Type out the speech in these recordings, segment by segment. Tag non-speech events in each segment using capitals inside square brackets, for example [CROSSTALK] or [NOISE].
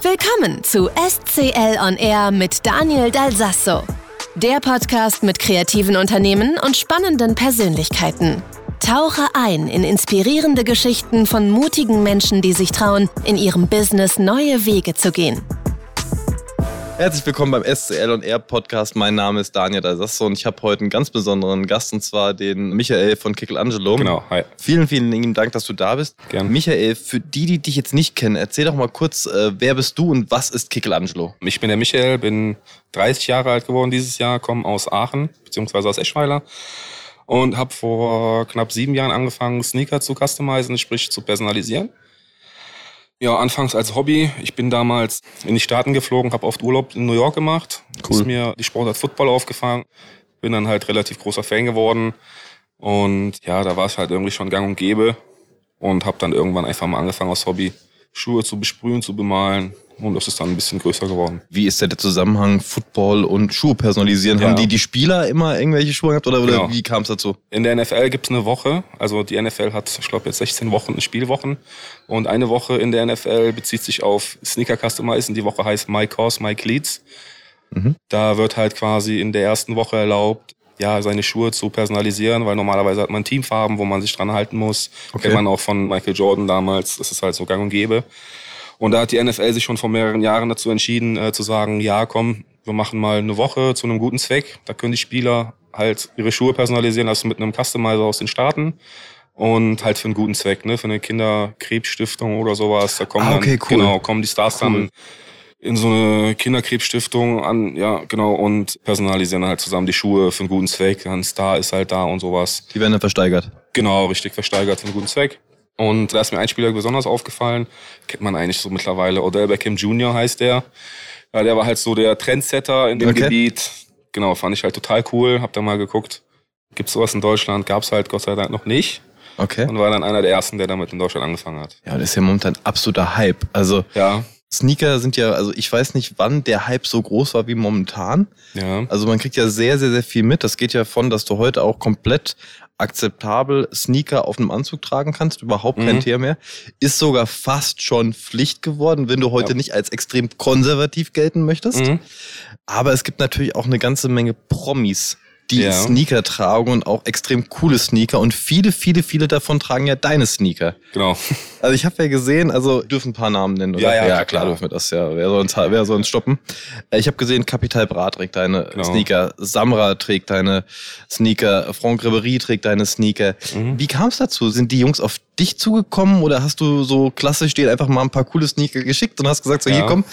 Willkommen zu SCL On Air mit Daniel Dalsasso. Der Podcast mit kreativen Unternehmen und spannenden Persönlichkeiten. Tauche ein in inspirierende Geschichten von mutigen Menschen, die sich trauen, in ihrem Business neue Wege zu gehen. Herzlich willkommen beim SCL und R Podcast. Mein Name ist Daniel Dalsasso und ich habe heute einen ganz besonderen Gast und zwar den Michael von Kickelangelo. Genau, hi. Vielen, vielen lieben Dank, dass du da bist. Gerne. Michael, für die, die dich jetzt nicht kennen, erzähl doch mal kurz, äh, wer bist du und was ist Kickelangelo? Ich bin der Michael, bin 30 Jahre alt geworden dieses Jahr, komme aus Aachen beziehungsweise aus Eschweiler und habe vor knapp sieben Jahren angefangen, Sneaker zu customizen, sprich zu personalisieren. Ja, anfangs als Hobby. Ich bin damals in die Staaten geflogen, habe oft Urlaub in New York gemacht. Cool. Ist mir die Sportart Football aufgefangen. Bin dann halt relativ großer Fan geworden. Und ja, da war es halt irgendwie schon gang und gäbe. Und habe dann irgendwann einfach mal angefangen aus Hobby, Schuhe zu besprühen, zu bemalen. Und das ist dann ein bisschen größer geworden. Wie ist denn der Zusammenhang Football und Schuhe personalisieren? Ja. Haben die die Spieler immer irgendwelche Schuhe gehabt oder, Genau. wie kam es dazu? In der NFL gibt's eine Woche. Also die NFL hat, ich glaube, jetzt 16 Wochen, Spielwochen. Und eine Woche in der NFL bezieht sich auf Sneaker Customizen. Die Woche heißt My Course, My Cleats. Mhm. Da wird halt quasi in der ersten Woche erlaubt, ja, seine Schuhe zu personalisieren, weil normalerweise hat man Teamfarben, wo man sich dran halten muss. Okay. Kennt man auch von Michael Jordan damals. Das ist halt so gang und gäbe. Und da hat die NFL sich schon vor mehreren Jahren dazu entschieden, äh, zu sagen, ja, komm, wir machen mal eine Woche zu einem guten Zweck. Da können die Spieler halt ihre Schuhe personalisieren lassen mit einem Customizer aus den Staaten. Und halt für einen guten Zweck, ne? Für eine Kinderkrebsstiftung oder sowas. Da kommen Ah, okay, dann, cool. genau, kommen die Stars Cool. dann in so eine Kinderkrebsstiftung an, ja, genau, und personalisieren halt zusammen die Schuhe für einen guten Zweck. Ein Star ist halt da und sowas. Die werden dann versteigert. Genau, richtig versteigert für einen guten Zweck. Und da ist mir ein Spieler besonders aufgefallen. Kennt man eigentlich so mittlerweile. Odell Beckham Jr. heißt der. Ja, der war halt so der Trendsetter in dem Okay. Gebiet. Genau, fand ich halt total cool. Hab da mal geguckt. Gibt's sowas in Deutschland? Gab's halt Gott sei Dank noch nicht. Okay. Und war dann einer der ersten, der damit in Deutschland angefangen hat. Ja, das ist ja momentan absoluter Hype. Also Ja, Sneaker sind ja, also ich weiß nicht, wann der Hype so groß war wie momentan. ja. Also man kriegt ja sehr, sehr, sehr viel mit. Das geht ja von, dass du heute auch komplett akzeptabel Sneaker auf einem Anzug tragen kannst, überhaupt kein Mhm. Thema mehr. Ist sogar fast schon Pflicht geworden, wenn du heute Ja. nicht als extrem konservativ gelten möchtest. Mhm. Aber es gibt natürlich auch eine ganze Menge Promis, die Ja. Sneaker tragen und auch extrem coole Sneaker. Und viele, viele, viele davon tragen ja deine Sneaker. Genau. Also ich habe ja gesehen, also dürfen ein paar Namen nennen, oder? Ja, ja, klar, klar. dürfen wir das ja. Wer soll uns, wer soll uns stoppen? Äh, Ich habe gesehen, Capital Bra trägt deine Genau. Sneaker, Samra trägt deine Sneaker, Franck Ribéry trägt deine Sneaker. Mhm. Wie kam es dazu? Sind die Jungs auf dich zugekommen oder hast du so klassisch denen einfach mal ein paar coole Sneaker geschickt und hast gesagt, so Ja. hier komm?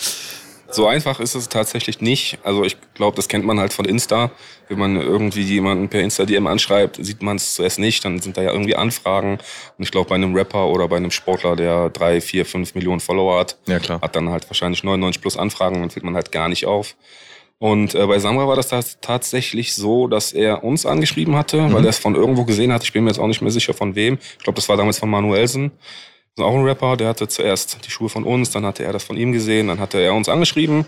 So einfach ist es tatsächlich nicht. Also ich glaube, das kennt man halt von Insta. Wenn man irgendwie jemanden per Insta-DM anschreibt, sieht man es zuerst nicht. Dann sind da ja irgendwie Anfragen. Und ich glaube, bei einem Rapper oder bei einem Sportler, der drei, vier, fünf Millionen Follower hat, Ja, hat dann halt wahrscheinlich 99 plus Anfragen. Dann fällt man halt gar nicht auf. Und äh, bei Samra war das tats- tatsächlich so, dass er uns angeschrieben hatte, weil er es von irgendwo gesehen hat. Ich bin mir jetzt auch nicht mehr sicher von wem. Ich glaube, das war damals von Manuelsen. Auch ein Rapper, der hatte zuerst die Schuhe von uns, dann hatte er das von ihm gesehen, dann hatte er uns angeschrieben.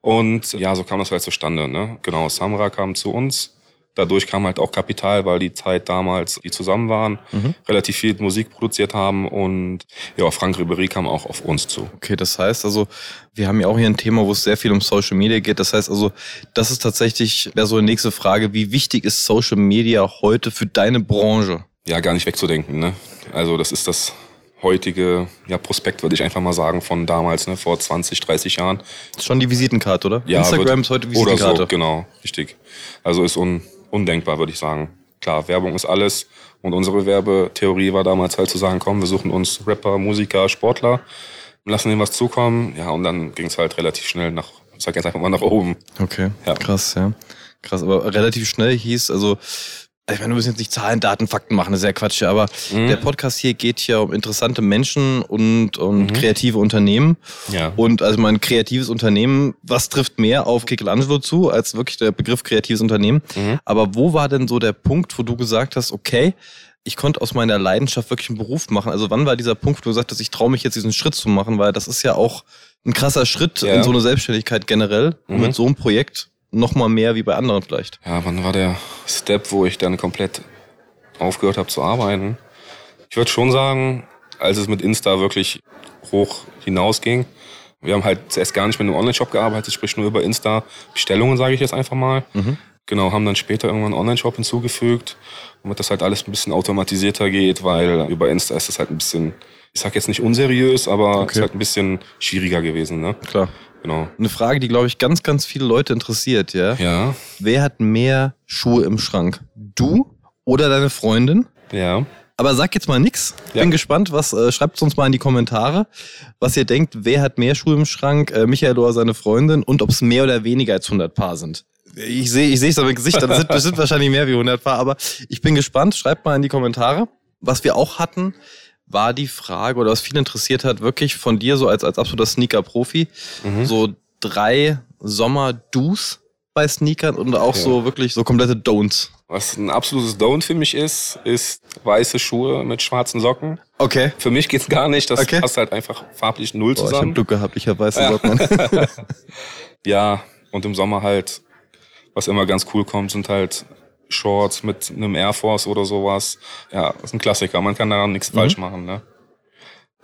Und ja, so kam das halt zustande. Ne? Genau, Samra kam zu uns. Dadurch kam halt auch Kapital, weil die Zeit damals, die zusammen waren, Mhm. relativ viel Musik produziert haben. Und ja, Frank Ribéry kam auch auf uns zu. Okay, das heißt also, wir haben ja auch hier ein Thema, wo es sehr viel um Social Media geht. Das heißt also, das ist tatsächlich, wäre so eine nächste Frage, wie wichtig ist Social Media heute für deine Branche? ja gar nicht wegzudenken. Ne? Also das ist das heutige ja, Prospekt, würde ich einfach mal sagen, von damals, ne? vor 20, 30 Jahren. Ist schon die Visitenkarte, oder? Ja, Instagram ist heute Oder Visitenkarte. so, genau, richtig. Also ist un, undenkbar, würde ich sagen. Klar, Werbung ist alles. Und unsere Werbetheorie war damals halt zu sagen, komm, wir suchen uns Rapper, Musiker, Sportler, lassen denen was zukommen. Ja, und dann ging es halt relativ schnell nach, ich sag jetzt einfach mal nach oben. Okay, Ja. krass, ja. Krass, aber relativ schnell hieß, also, ich meine, du musst jetzt nicht Zahlen, Daten, Fakten machen, das ist ja Quatsch, aber Mhm. der Podcast hier geht ja um interessante Menschen und, und Mhm. kreative Unternehmen. Ja. Und also mein kreatives Unternehmen, was trifft mehr auf Kickelangelo zu, als wirklich der Begriff kreatives Unternehmen? Mhm. Aber wo war denn so der Punkt, wo du gesagt hast, okay, ich konnte aus meiner Leidenschaft wirklich einen Beruf machen? Also wann war dieser Punkt, wo du gesagt hast, ich traue mich jetzt diesen Schritt zu machen, weil das ist ja auch ein krasser Schritt Ja. in so eine Selbstständigkeit generell Mhm. mit so einem Projekt noch mal mehr wie bei anderen vielleicht. Ja, wann war der Step, wo ich dann komplett aufgehört habe zu arbeiten? Ich würde schon sagen, als es mit Insta wirklich hoch hinausging, Wir haben halt zuerst gar nicht mit einem Online-Shop gearbeitet, sprich nur über Insta-Bestellungen, sage ich jetzt einfach mal. Mhm. Genau, haben dann später irgendwann einen Online-Shop hinzugefügt, damit das halt alles ein bisschen automatisierter geht, weil über Insta ist das halt ein bisschen, ich sag jetzt nicht unseriös, aber Okay. ist halt ein bisschen schwieriger gewesen, ne? Klar. Genau. Eine Frage, die, glaube ich, ganz, ganz viele Leute interessiert, ja? Ja, Wer hat mehr Schuhe im Schrank? Du oder deine Freundin? ja. Aber sag jetzt mal nix. Ja. Bin gespannt, was äh, schreibt uns mal in die Kommentare, was ihr denkt, wer hat mehr Schuhe im Schrank, äh, Michael oder seine Freundin und ob es mehr oder weniger als 100 Paar sind. Ich sehe ich es aber im Gesicht, das sind, das sind wahrscheinlich mehr wie 100 Paar, aber ich bin gespannt. Schreibt mal in die Kommentare. Was wir auch hatten, war die Frage, oder was viel interessiert hat, wirklich von dir so als, als absoluter Sneaker-Profi, Mhm. so drei Sommer-Do's bei Sneakern und auch Ja. so wirklich so komplette Don'ts. Was ein absolutes Don't für mich ist, ist weiße Schuhe mit schwarzen Socken. Okay. Für mich geht's gar nicht, das Okay. passt halt einfach farblich null Boah, ich habe zusammen. Glück gehabt, ich habe weiße Ja. Socken. [LAUGHS] Ja, und im Sommer halt, was immer ganz cool kommt, sind halt Shorts mit einem Air Force oder sowas. Ja, das ist ein Klassiker. Man kann daran nichts Mhm. falsch machen, ne?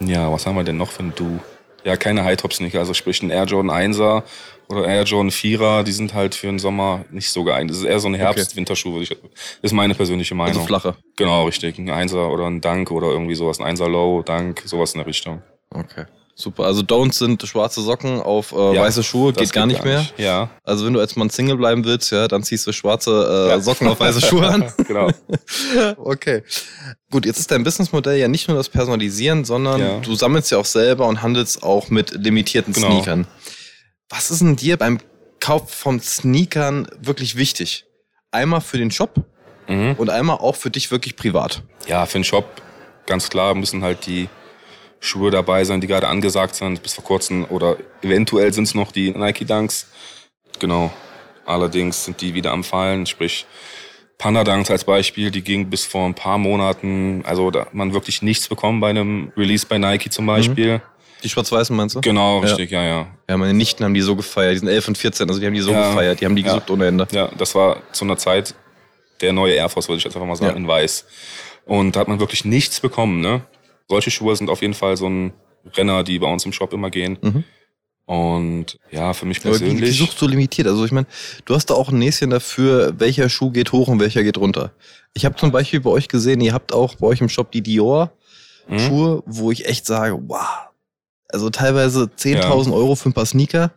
Ja, was haben wir denn noch für ein Du? Ja, keine High-Top-Sneaker, also sprich ein Air Jordan 1er oder Air Jordan 4er, die sind halt für den Sommer nicht so geeignet. Das ist eher so ein Herbst-Winterschuh, würde ich, ist meine persönliche Meinung. also flache. Genau, richtig. Ein Einser oder ein Dank oder irgendwie sowas. Ein Einser Low, Dank, sowas in der Richtung. Okay. Super. Also Don'ts sind schwarze Socken auf äh, Ja, weiße Schuhe, Das geht gar nicht mehr. Ja, Also wenn du als Mann Single bleiben willst, ja, dann ziehst du schwarze äh, Ja. Socken auf weiße Schuhe an. [LAUGHS] genau. [LAUGHS] okay. Gut, jetzt ist dein Businessmodell ja nicht nur das Personalisieren, sondern Ja. du sammelst ja auch selber und handelst auch mit limitierten Genau. Sneakern. Was ist denn dir beim Kauf von Sneakern wirklich wichtig? Einmal für den Shop Mhm. und einmal auch für dich wirklich privat. Ja, für den Shop ganz klar müssen halt die Schuhe dabei sein, die gerade angesagt sind, bis vor kurzem. Oder eventuell sind es noch die Nike Dunks. Genau. Allerdings sind die wieder am Fallen, sprich Panda Dunks als Beispiel, die ging bis vor ein paar Monaten, also da hat man wirklich nichts bekommen bei einem Release bei Nike zum Beispiel. Die schwarz-weißen meinst du? Genau, Ja. richtig, ja, ja. Ja, meine Nichten haben die so gefeiert. Die sind 11 und 14, also die haben die so Ja. gefeiert. Die haben die Ja. gesucht ohne Ende. Ja, das war zu einer Zeit der neue Air Force, würde ich jetzt einfach mal sagen, Ja. in weiß. Und da hat man wirklich nichts bekommen, ne? Solche Schuhe sind auf jeden Fall so ein Renner, die bei uns im Shop immer gehen. Mhm. Und ja, für mich Aber wie, wie persönlich. suchst du limitiert? Also ich meine, du hast da auch ein Näschen dafür, welcher Schuh geht hoch und welcher geht runter. Ich habe zum Beispiel bei euch gesehen, ihr habt auch bei euch im Shop die Dior Mhm. Schuhe, wo ich echt sage, wow. Also teilweise 10.000 Euro für ein paar Sneaker.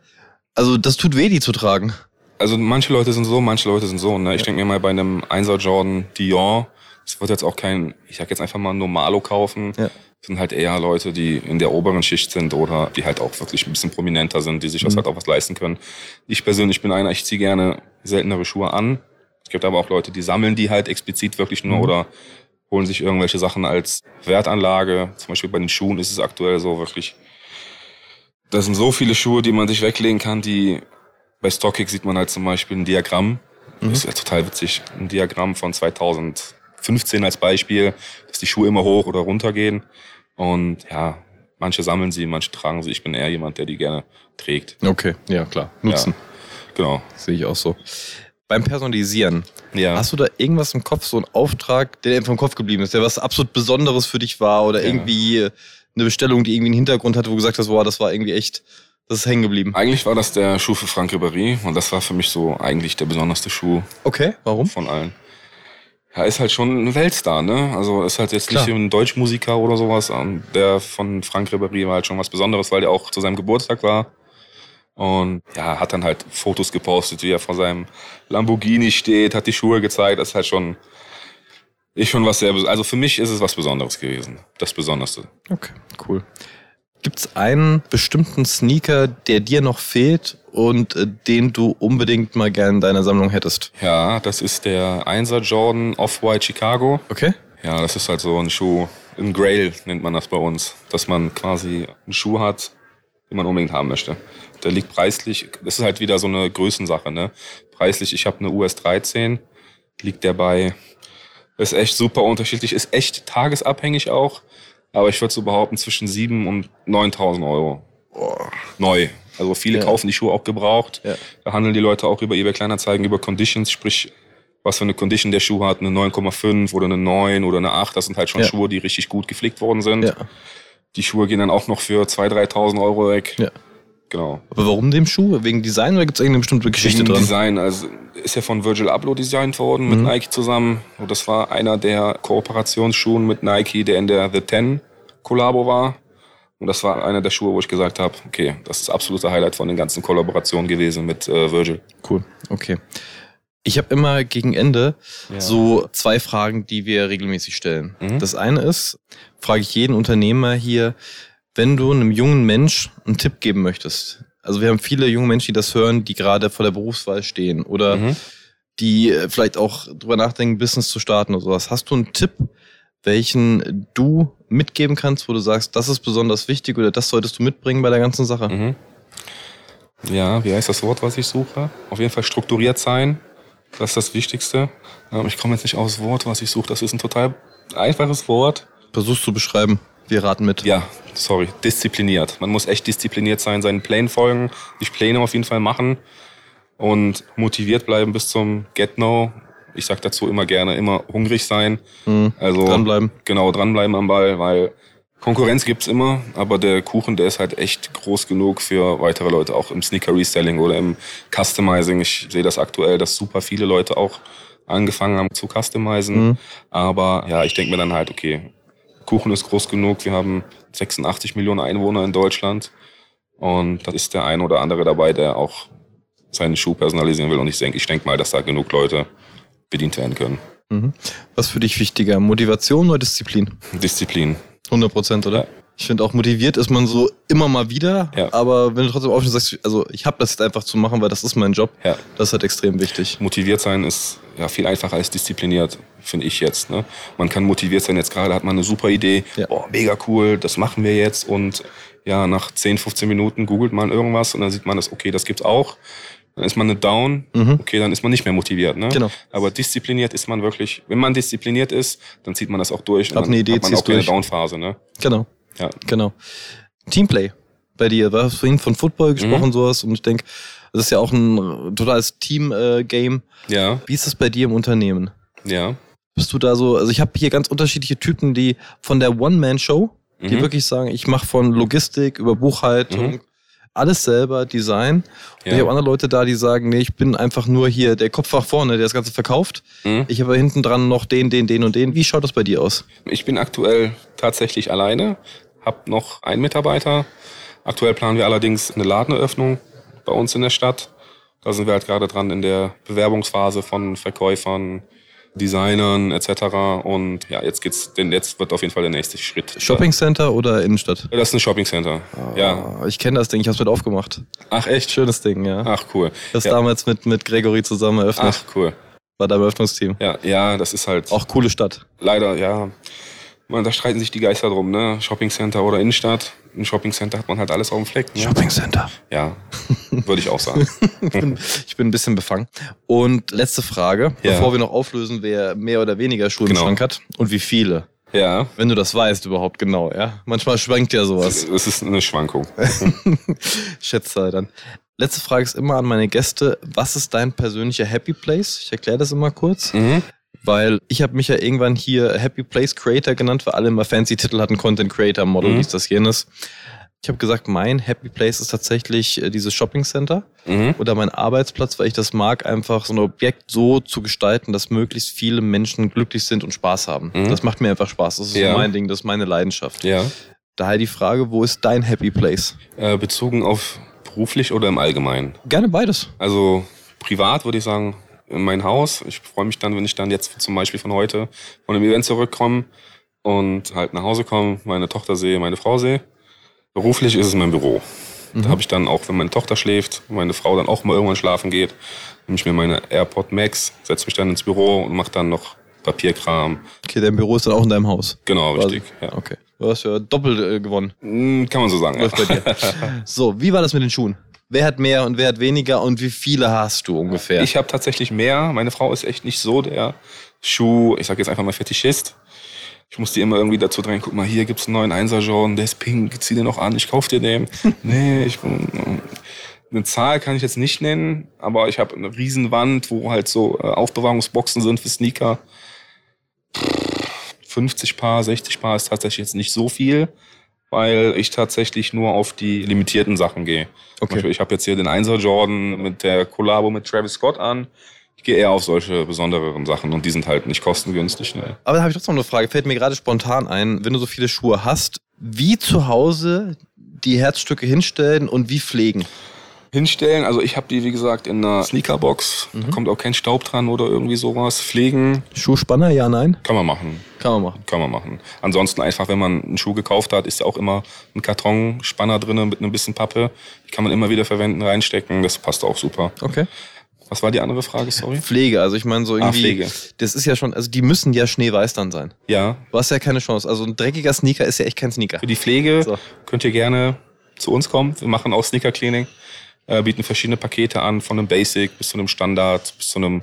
Also das tut weh, die zu tragen. Also manche Leute sind so, manche Leute sind so. Ne? Ich denke mir mal bei einem 1er Jordan Dior, das wird jetzt auch kein, ich sag jetzt einfach mal Normalo kaufen. Ja. Das sind halt eher Leute, die in der oberen Schicht sind oder die halt auch wirklich ein bisschen prominenter sind, die sich das Mhm. halt auch was leisten können. Ich persönlich bin einer, ich ziehe gerne seltenere Schuhe an. Es gibt aber auch Leute, die sammeln die halt explizit wirklich nur Mhm. oder holen sich irgendwelche Sachen als Wertanlage. Zum Beispiel bei den Schuhen ist es aktuell so wirklich. Da sind so viele Schuhe, die man sich weglegen kann, die bei StockX sieht man halt zum Beispiel ein Diagramm. Mhm. Das ist ja total witzig. Ein Diagramm von 2015 als Beispiel, dass die Schuhe immer hoch oder runter gehen. Und ja, manche sammeln sie, manche tragen sie. Ich bin eher jemand, der die gerne trägt. Okay, ja klar. Nutzen. Genau. Sehe ich auch so. Beim Personalisieren, Ja. hast du da irgendwas im Kopf, so einen Auftrag, der dir einfach im Kopf geblieben ist, der was absolut Besonderes für dich war oder Ja. irgendwie eine Bestellung, die irgendwie einen Hintergrund hatte, wo du gesagt hast, boah, das war irgendwie echt, das ist hängen geblieben. Eigentlich war das der Schuh für Frank Ribéry und das war für mich so eigentlich der besonderste Schuh Okay, warum? von allen. Ja, ist halt schon ein Weltstar, ne? Also ist halt jetzt Klar. nicht ein Deutschmusiker oder sowas. Und der von Frank Ribéry war halt schon was Besonderes, weil der auch zu seinem Geburtstag war. Und ja, hat dann halt Fotos gepostet, wie er vor seinem Lamborghini steht, hat die Schuhe gezeigt. Das ist halt schon, ist schon was sehr, also für mich ist es was Besonderes gewesen. Das Besonderste. Okay, cool. Gibt es einen bestimmten Sneaker, der dir noch fehlt und äh, den du unbedingt mal gerne in deiner Sammlung hättest? Ja, das ist der 1er Jordan Off-White Chicago. Okay. Ja, das ist halt so ein Schuh, ein Grail nennt man das bei uns, dass man quasi einen Schuh hat, den man unbedingt haben möchte. Der liegt preislich, das ist halt wieder so eine Größensache, ne? Preislich, ich habe eine US 13, liegt der bei, ist echt super unterschiedlich, ist echt tagesabhängig auch, aber ich würde so behaupten zwischen 7 und 9.000 Euro. Neu. Also viele Ja. kaufen die Schuhe auch gebraucht. Ja. Da handeln die Leute auch über eBay Kleinanzeigen, über Conditions, sprich, was für eine Condition der Schuh hat, eine 9,5 oder eine 9 oder eine 8. Das sind halt schon Ja. Schuhe, die richtig gut gepflegt worden sind. Ja. Die Schuhe gehen dann auch noch für 2.000, 3.000 Euro weg. Ja. Genau. Aber warum dem Schuh? Wegen Design oder gibt es irgendeine bestimmte Geschichte Wegen dran? Design, also ist ja von Virgil Abloh designt worden mit Mhm. Nike zusammen. Und das war einer der Kooperationsschuhen mit Nike, der in der The Ten Kollabo war. Und das war einer der Schuhe, wo ich gesagt habe, okay, das ist das absolute Highlight von den ganzen Kollaborationen gewesen mit äh, Virgil. Cool, okay. Ich habe immer gegen Ende Ja. so zwei Fragen, die wir regelmäßig stellen. Mhm. Das eine ist, frage ich jeden Unternehmer hier, wenn du einem jungen Mensch einen Tipp geben möchtest. Also wir haben viele junge Menschen, die das hören, die gerade vor der Berufswahl stehen oder Mhm. die äh, vielleicht auch drüber nachdenken, Business zu starten oder sowas. Hast du einen Tipp, welchen du mitgeben kannst, wo du sagst, das ist besonders wichtig oder das solltest du mitbringen bei der ganzen Sache? Mhm. Ja, wie heißt das Wort, was ich suche? Auf jeden Fall strukturiert sein. Das ist das Wichtigste. Ähm, ich komme jetzt nicht aufs Wort, was ich suche. Das ist ein total einfaches Wort. Versuch's zu beschreiben. Wir raten mit. Ja, sorry, diszipliniert. Man muss echt diszipliniert sein, seinen Plänen folgen, sich Pläne auf jeden Fall machen und motiviert bleiben bis zum Get-No. Ich sag dazu immer gerne, immer hungrig sein. Mhm. Also Dranbleiben. Genau, dranbleiben am Ball, weil Konkurrenz gibt's immer, aber der Kuchen, der ist halt echt groß genug für weitere Leute, auch im Sneaker-Reselling oder im Customizing. Ich sehe das aktuell, dass super viele Leute auch angefangen haben zu customizen. Mhm. Aber ja, ich denke mir dann halt, okay, Kuchen ist groß genug. Wir haben 86 Millionen Einwohner in Deutschland. Und da ist der ein oder andere dabei, der auch seinen Schuh personalisieren will. Und ich denke ich denk mal, dass da genug Leute bedient werden können. Mhm. Was für dich wichtiger? Motivation oder Disziplin? Disziplin. 100 Prozent, oder? Ja. Ich finde auch motiviert ist man so immer mal wieder, Ja. aber wenn du trotzdem aufstehst sagst, also ich habe das jetzt einfach zu machen, weil das ist mein Job, Ja. das ist halt extrem wichtig. motiviert sein ist ja viel einfacher als diszipliniert, finde ich jetzt. Ne? Man kann motiviert sein, jetzt gerade hat man eine super Idee, Ja. oh, mega cool, das machen wir jetzt und ja, nach 10, 15 Minuten googelt man irgendwas und dann sieht man das, okay, das gibt's auch. Dann ist man eine Down, Mhm. okay, dann ist man nicht mehr motiviert. Ne? Genau. Aber diszipliniert ist man wirklich, wenn man diszipliniert ist, dann zieht man das auch durch dann eine Idee, hat man auch keine durch. Down-Phase. Ne? Genau, Ja. genau. Teamplay bei dir, du hast vorhin von Football gesprochen, sowas, und ich denke, das ist ja auch ein totales Team-Game. ja, Wie ist das bei dir im Unternehmen? ja. Bist du da so, also ich habe hier ganz unterschiedliche Typen, die von der One-Man-Show, die Mhm. wirklich sagen, ich mache von Logistik über Buchhaltung Mhm. alles selber, Design. Und Ja. ich habe andere Leute da, die sagen, nee, ich bin einfach nur hier der Kopf nach vorne, der das Ganze verkauft. Mhm. Ich habe hinten dran noch den, den, den und den. Wie schaut das bei dir aus? Ich bin aktuell tatsächlich alleine, habe noch einen Mitarbeiter. Aktuell planen wir allerdings eine Ladeneröffnung bei uns in der Stadt. Da sind wir halt gerade dran in der Bewerbungsphase von Verkäufern, Designern etc. Und ja, jetzt geht's, denn jetzt wird auf jeden Fall der nächste Schritt. Shopping Center oder Innenstadt? Das ist ein Shopping Center. Ja. Ah, Ich kenne das Ding, ich habe es mit aufgemacht. Ach echt? Schönes Ding, ja. Ach cool. Das ja. damals mit, mit Gregory zusammen eröffnet. Ach cool. War da im Eröffnungsteam. Ja, ja, das ist halt Auch coole Stadt. leider, ja. Man, da streiten sich die Geister drum, ne? Shopping Center oder Innenstadt. Im Shopping Center hat man halt alles auf dem Fleck. Ne? Center. Ja, [LAUGHS] würde ich auch sagen. ich, bin, ich bin ein bisschen befangen. Und letzte Frage, Ja. bevor wir noch auflösen, wer mehr oder weniger Schuhe Genau. im Schrank hat und wie viele. Ja, Wenn du das weißt überhaupt genau, ja. Manchmal schwankt ja sowas. es ist eine Schwankung. [LAUGHS] Schätze dann. Letzte Frage ist immer an meine Gäste, was ist dein persönlicher Happy Place? Ich erkläre das immer kurz, Mhm. Weil ich habe mich ja irgendwann hier Happy Place Creator genannt, weil alle immer fancy Titel hatten, Content Creator, Model, Mhm. dies, das, jenes. Ich habe gesagt, mein Happy Place ist tatsächlich äh, dieses Shopping Center Mhm. oder mein Arbeitsplatz, weil ich das mag, einfach so ein Objekt so zu gestalten, dass möglichst viele Menschen glücklich sind und Spaß haben. Mhm. Das macht mir einfach Spaß. Das ist Ja. so mein Ding, das ist meine Leidenschaft. Ja. Daher die Frage, wo ist dein Happy Place? Äh, bezogen auf beruflich oder im Allgemeinen? Gerne beides. Also privat würde ich sagen, mein Haus. Ich freue mich dann, wenn ich dann jetzt zum Beispiel von heute von einem Event zurückkomme und halt nach Hause komme, meine Tochter sehe, meine Frau sehe. Beruflich ist es mein Büro. Da habe ich dann auch, wenn meine Tochter schläft, meine Frau dann auch mal irgendwann schlafen geht, nehme ich mir meine AirPod Max, setze mich dann ins Büro und mache dann noch Papierkram. Okay, dein Büro ist dann auch in deinem Haus. Genau, richtig. Ja. Okay. Du hast ja doppelt äh, gewonnen. Hm, Kann man so sagen. Läuft bei Ja. dir. [LAUGHS] So, wie war das mit den Schuhen? Wer hat mehr und wer hat weniger und wie viele hast du ungefähr? Ich habe tatsächlich mehr. Meine Frau ist echt nicht so der Schuh, ich sag jetzt einfach mal Fetischist. Ich muss die immer irgendwie dazu drängen, guck mal, hier gibt's einen neuen Einser Jordan, der ist pink, zieh den noch an, ich kauf dir den. [LAUGHS] nee, ich bin, eine Zahl kann ich jetzt nicht nennen, aber ich habe eine Riesenwand, wo halt so äh, Aufbewahrungsboxen sind für Sneaker. 50 Paar, 60 Paar ist tatsächlich jetzt nicht so viel, weil ich tatsächlich nur auf die limitierten Sachen gehe. Okay. Ich habe jetzt hier den 1er Jordan mit der Kollabo mit Travis Scott an. Ich gehe eher auf solche besondereren Sachen und die sind halt nicht kostengünstig. Ne? Aber da habe ich trotzdem noch eine Frage, fällt mir gerade spontan ein, wenn du so viele Schuhe hast, wie zu Hause die Herzstücke hinstellen und wie pflegen? Hinstellen, also ich habe die wie gesagt in einer Sneakerbox, da kommt auch kein Staub dran oder irgendwie sowas. Pflegen Schuhspanner, ja, nein? kann man machen. Kann man machen. Kann man machen. Ansonsten einfach, wenn man einen Schuh gekauft hat, ist ja auch immer ein Kartonspanner drin mit einem bisschen Pappe. Die kann man immer wieder verwenden, reinstecken. Das passt auch super. Okay. Was war die andere Frage, sorry? Pflege, also ich meine so irgendwie, Pflege. das ist ja schon, also die müssen ja schneeweiß dann sein. Ja, Du hast ja keine Chance. Also ein dreckiger Sneaker ist ja echt kein Sneaker. für die Pflege So. könnt ihr gerne zu uns kommen. Wir machen auch Sneaker Cleaning, äh, bieten verschiedene Pakete an, von einem Basic bis zu einem Standard, bis zu einem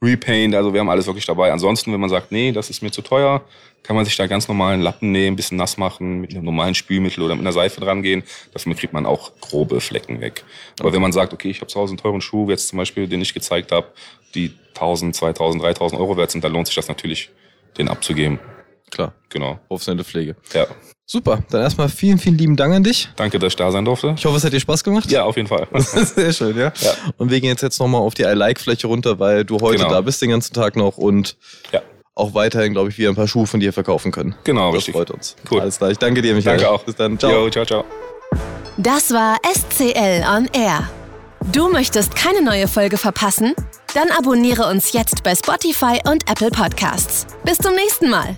Repaint. Also wir haben alles wirklich dabei. Ansonsten, wenn man sagt, nee, das ist mir zu teuer, kann man sich da ganz normalen Lappen nehmen, ein bisschen nass machen, mit einem normalen Spülmittel oder mit einer Seife dran gehen. Dafür kriegt man auch grobe Flecken weg. Aber wenn man sagt, okay, ich habe zu Hause einen teuren Schuh, jetzt zum Beispiel, den ich gezeigt habe, die 1000, 2000, 3000 Euro wert sind, dann lohnt sich das natürlich, den abzugeben. Klar, Genau. professionelle Pflege. Ja. Super, dann erstmal vielen, vielen lieben Dank an dich. Danke, dass ich da sein durfte. Ich hoffe, es hat dir Spaß gemacht. Ja, auf jeden Fall. [LAUGHS] Sehr schön, ja. Ja. Und wir gehen jetzt, jetzt nochmal auf die I-Like-Fläche runter, weil du heute Genau. da bist den ganzen Tag noch und ja. auch weiterhin, glaube ich, wieder ein paar Schuhe von dir verkaufen können. Genau, Das richtig. freut uns. Cool. Alles klar, ich danke dir, Michael. Danke auch. Bis dann. Ciao. Jo, ciao, ciao. Das war SCL on Air. Du möchtest keine neue Folge verpassen? Dann abonniere uns jetzt bei Spotify und Apple Podcasts. Bis zum nächsten Mal.